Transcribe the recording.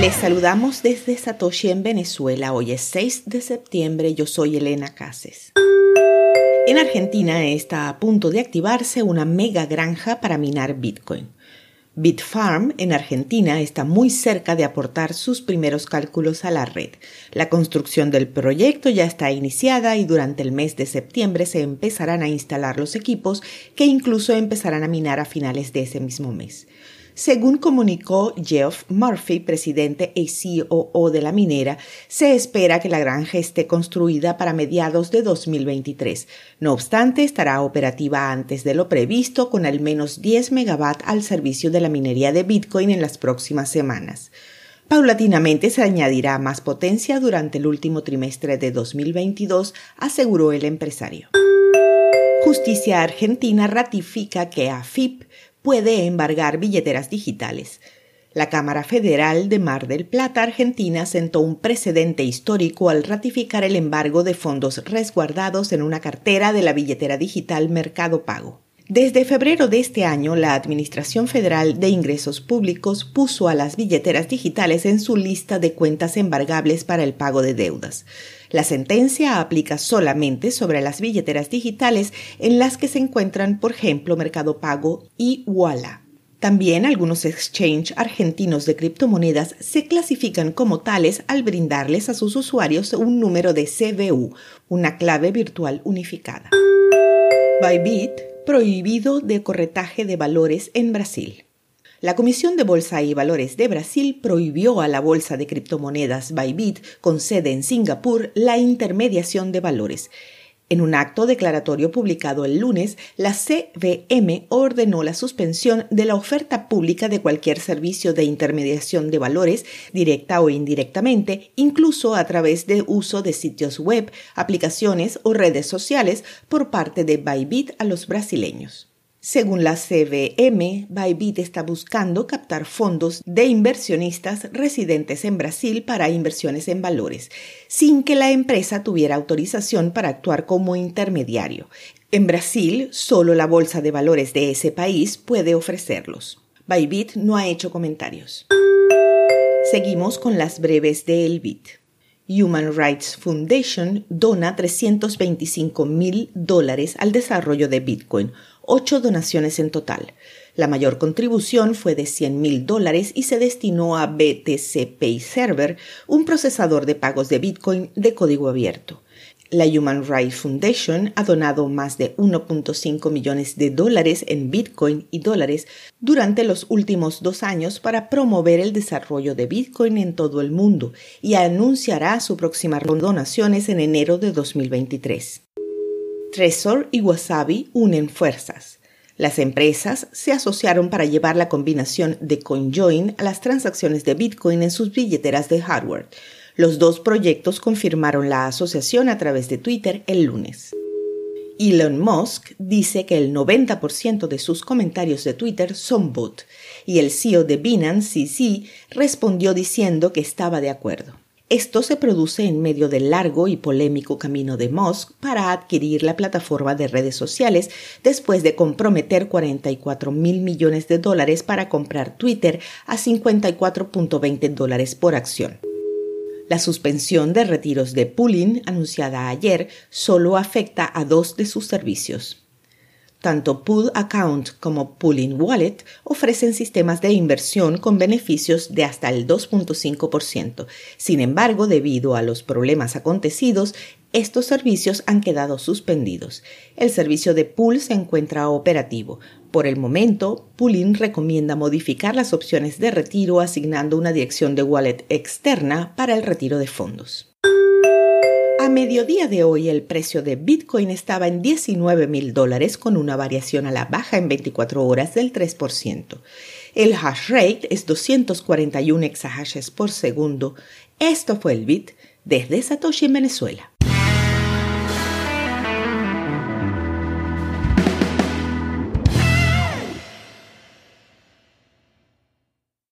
Les saludamos desde Satoshi en Venezuela. Hoy es 6 de septiembre. Yo soy Elena Cases. En Argentina está a punto de activarse una mega granja para minar Bitcoin. Bitfarm en Argentina está muy cerca de aportar sus primeros cálculos a la red. La construcción del proyecto ya está iniciada y durante el mes de septiembre se empezarán a instalar los equipos que incluso empezarán a minar a finales de ese mismo mes. Según comunicó Jeff Murphy, presidente y COO de la minera, se espera que la granja esté construida para mediados de 2023. No obstante, estará operativa antes de lo previsto con al menos 10 megawatt al servicio de la minería de Bitcoin en las próximas semanas. Paulatinamente se añadirá más potencia durante el último trimestre de 2022, aseguró el empresario. Justicia Argentina ratifica que AFIP puede embargar billeteras digitales. La Cámara Federal de Mar del Plata, Argentina, sentó un precedente histórico al ratificar el embargo de fondos resguardados en una cartera de la billetera digital Mercado Pago. Desde febrero de este año, la Administración Federal de Ingresos Públicos puso a las billeteras digitales en su lista de cuentas embargables para el pago de deudas. La sentencia aplica solamente sobre las billeteras digitales en las que se encuentran, por ejemplo, Mercado Pago y Walla. También algunos exchange argentinos de criptomonedas se clasifican como tales al brindarles a sus usuarios un número de CBU, una clave virtual unificada. Bybit prohibido de corretaje de valores en Brasil. La Comisión de Bolsa y Valores de Brasil prohibió a la bolsa de criptomonedas Bybit, con sede en Singapur, la intermediación de valores. En un acto declaratorio publicado el lunes, la CVM ordenó la suspensión de la oferta pública de cualquier servicio de intermediación de valores, directa o indirectamente, incluso a través de uso de sitios web, aplicaciones o redes sociales por parte de Bybit a los brasileños. Según la CVM, Bybit está buscando captar fondos de inversionistas residentes en Brasil para inversiones en valores, sin que la empresa tuviera autorización para actuar como intermediario. En Brasil, solo la bolsa de valores de ese país puede ofrecerlos. Bybit no ha hecho comentarios. Seguimos con las breves de Elbit. Human Rights Foundation dona 325 mil dólares al desarrollo de Bitcoin, ocho donaciones en total. La mayor contribución fue de 100 mil dólares y se destinó a BTC Pay Server, un procesador de pagos de Bitcoin de código abierto. La Human Rights Foundation ha donado más de 1.5 millones de dólares en Bitcoin y dólares durante los últimos dos años para promover el desarrollo de Bitcoin en todo el mundo y anunciará su próxima ronda de donaciones en enero de 2023. Trezor y Wasabi unen fuerzas. Las empresas se asociaron para llevar la combinación de CoinJoin a las transacciones de Bitcoin en sus billeteras de hardware. Los dos proyectos confirmaron la asociación a través de Twitter el lunes. Elon Musk dice que el 90% de sus comentarios de Twitter son bot y el CEO de Binance CC respondió diciendo que estaba de acuerdo. Esto se produce en medio del largo y polémico camino de Musk para adquirir la plataforma de redes sociales después de comprometer 44 mil millones de dólares para comprar Twitter a 54.20 dólares por acción. La suspensión de retiros de pooling anunciada ayer solo afecta a dos de sus servicios. Tanto Pool Account como Pooling Wallet ofrecen sistemas de inversión con beneficios de hasta el 2.5%. Sin embargo, debido a los problemas acontecidos, estos servicios han quedado suspendidos. El servicio de Pool se encuentra operativo. Por el momento, Pooling recomienda modificar las opciones de retiro asignando una dirección de wallet externa para el retiro de fondos. A mediodía de hoy el precio de Bitcoin estaba en 19 mil dólares con una variación a la baja en 24 horas del 3%. El hash rate es 241 exahashes por segundo. Esto fue el Bit desde Satoshi en Venezuela.